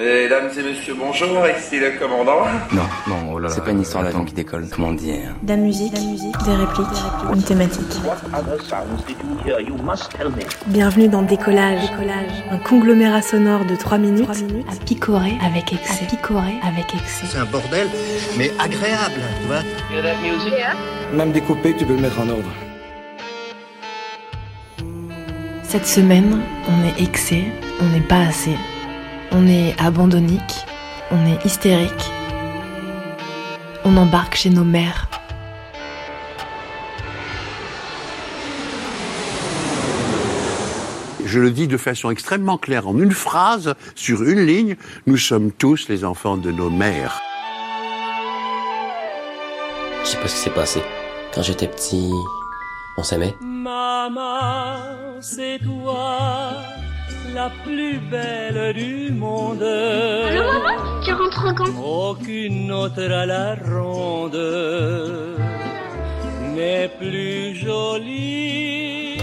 Mesdames et messieurs, bonjour, ici le commandant. Non, non, oh là là. C'est pas une histoire d'avion qui décolle, comment dire. De la musique, des répliques, une thématique. Bienvenue dans Décollage, Décollage, un conglomérat sonore de 3 minutes, à picorer avec excès. À picorer avec excès. C'est un bordel, mais agréable, tu vois. Même découpé, tu peux le mettre en ordre. Cette semaine, on est excès, on n'est pas assez. On est abandonnique, on est hystérique. On embarque chez nos mères. Je le dis de façon extrêmement claire, en une phrase, sur une ligne, nous sommes tous les enfants de nos mères. Je sais pas ce qui s'est passé. Quand j'étais petit, on s'aimait. Maman, c'est toi, la plus belle du monde. Allô maman Tu rentres quand Aucune autre à la ronde n'est plus jolie.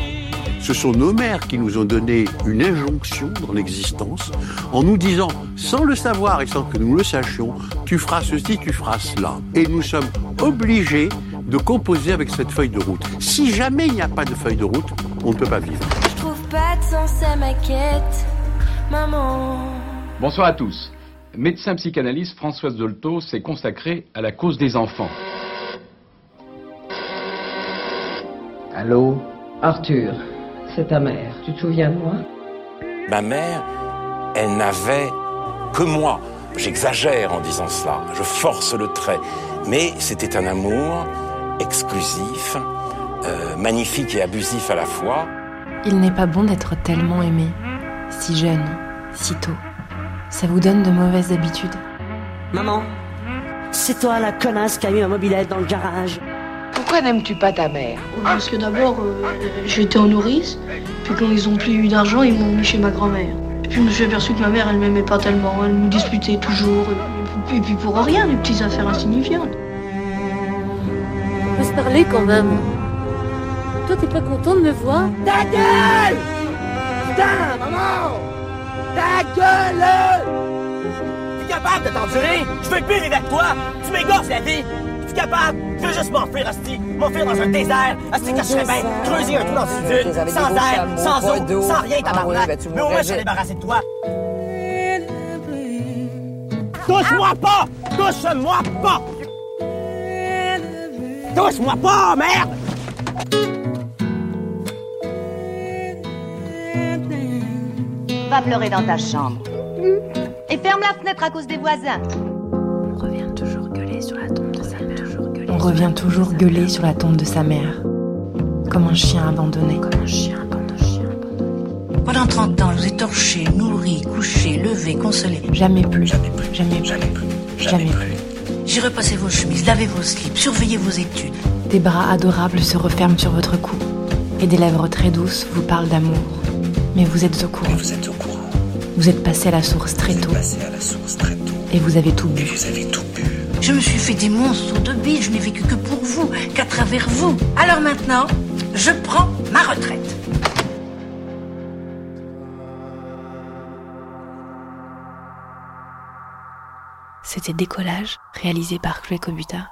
Ce sont nos mères qui nous ont donné une injonction dans l'existence en nous disant, sans le savoir et sans que nous le sachions, tu feras ceci, tu feras cela. Et nous sommes obligés de composer avec cette feuille de route. Si jamais il n'y a pas de feuille de route, on ne peut pas vivre. Ma quête, maman. Bonsoir à tous. Médecin psychanalyste Françoise Dolto s'est consacrée à la cause des enfants. Allô? Arthur, c'est ta mère. Tu te souviens de moi? Ma mère, elle n'avait que moi. J'exagère en disant cela, je force le trait. Mais c'était un amour exclusif, euh, magnifique et abusif à la fois. Il n'est pas bon d'être tellement aimé, si jeune, si tôt. Ça vous donne de mauvaises habitudes. Maman, c'est toi la connasse qui a eu un mobilette dans le garage. Pourquoi n'aimes-tu pas ta mère? Parce que d'abord, euh, j'étais en nourrice, puis quand ils ont plus eu d'argent, ils m'ont mis chez ma grand-mère. Et puis je me suis aperçu que ma mère, elle m'aimait pas tellement, elle me disputait toujours, et puis pour rien, des petites affaires insignifiantes. On peut se parler quand même. Toi, t'es pas content de me voir? Ta gueule! Putain, maman! Ta gueule! Tu es capable de t'endurer? Je veux plus vivre avec toi! Tu m'égorges la vie! Tu es capable? Je veux juste m'enfuir, Asti M'enfuir dans un désert. Asti, que je serais bien Creuser un trou dans une dune Sans air, sans eau, sans rien, tabarnak. Mais au moins, je suis débarrassé de toi. Touche-moi pas! Touche-moi pas! Touche-moi pas, merde Va pleurer dans ta chambre. Et ferme la fenêtre à cause des voisins. On revient toujours gueuler sur la tombe de sa mère. On revient toujours gueuler sur la tombe de sa mère. Comme un chien abandonné. Comme un chien abandonné. Pendant 30 ans, je vous ai torché, nourri, couché, levé, consolé. Jamais plus. Jamais plus. Jamais plus. Jamais plus. Jamais plus. J'ai repassé vos chemises, lavé vos slips, surveillé vos études. Des bras adorables se referment sur votre cou. Et des lèvres très douces vous parlent d'amour. Mais vous êtes au courant. Vous êtes au courant. Vous êtes passé à la source très tôt. Passé à la source très tôt. Et vous avez tout bu. Vous avez tout bu. Je me suis fait des monstres de billes, je n'ai vécu que pour vous, qu'à travers vous. Alors maintenant, je prends ma retraite. C'était Décollage, réalisé par Chloé Cobuta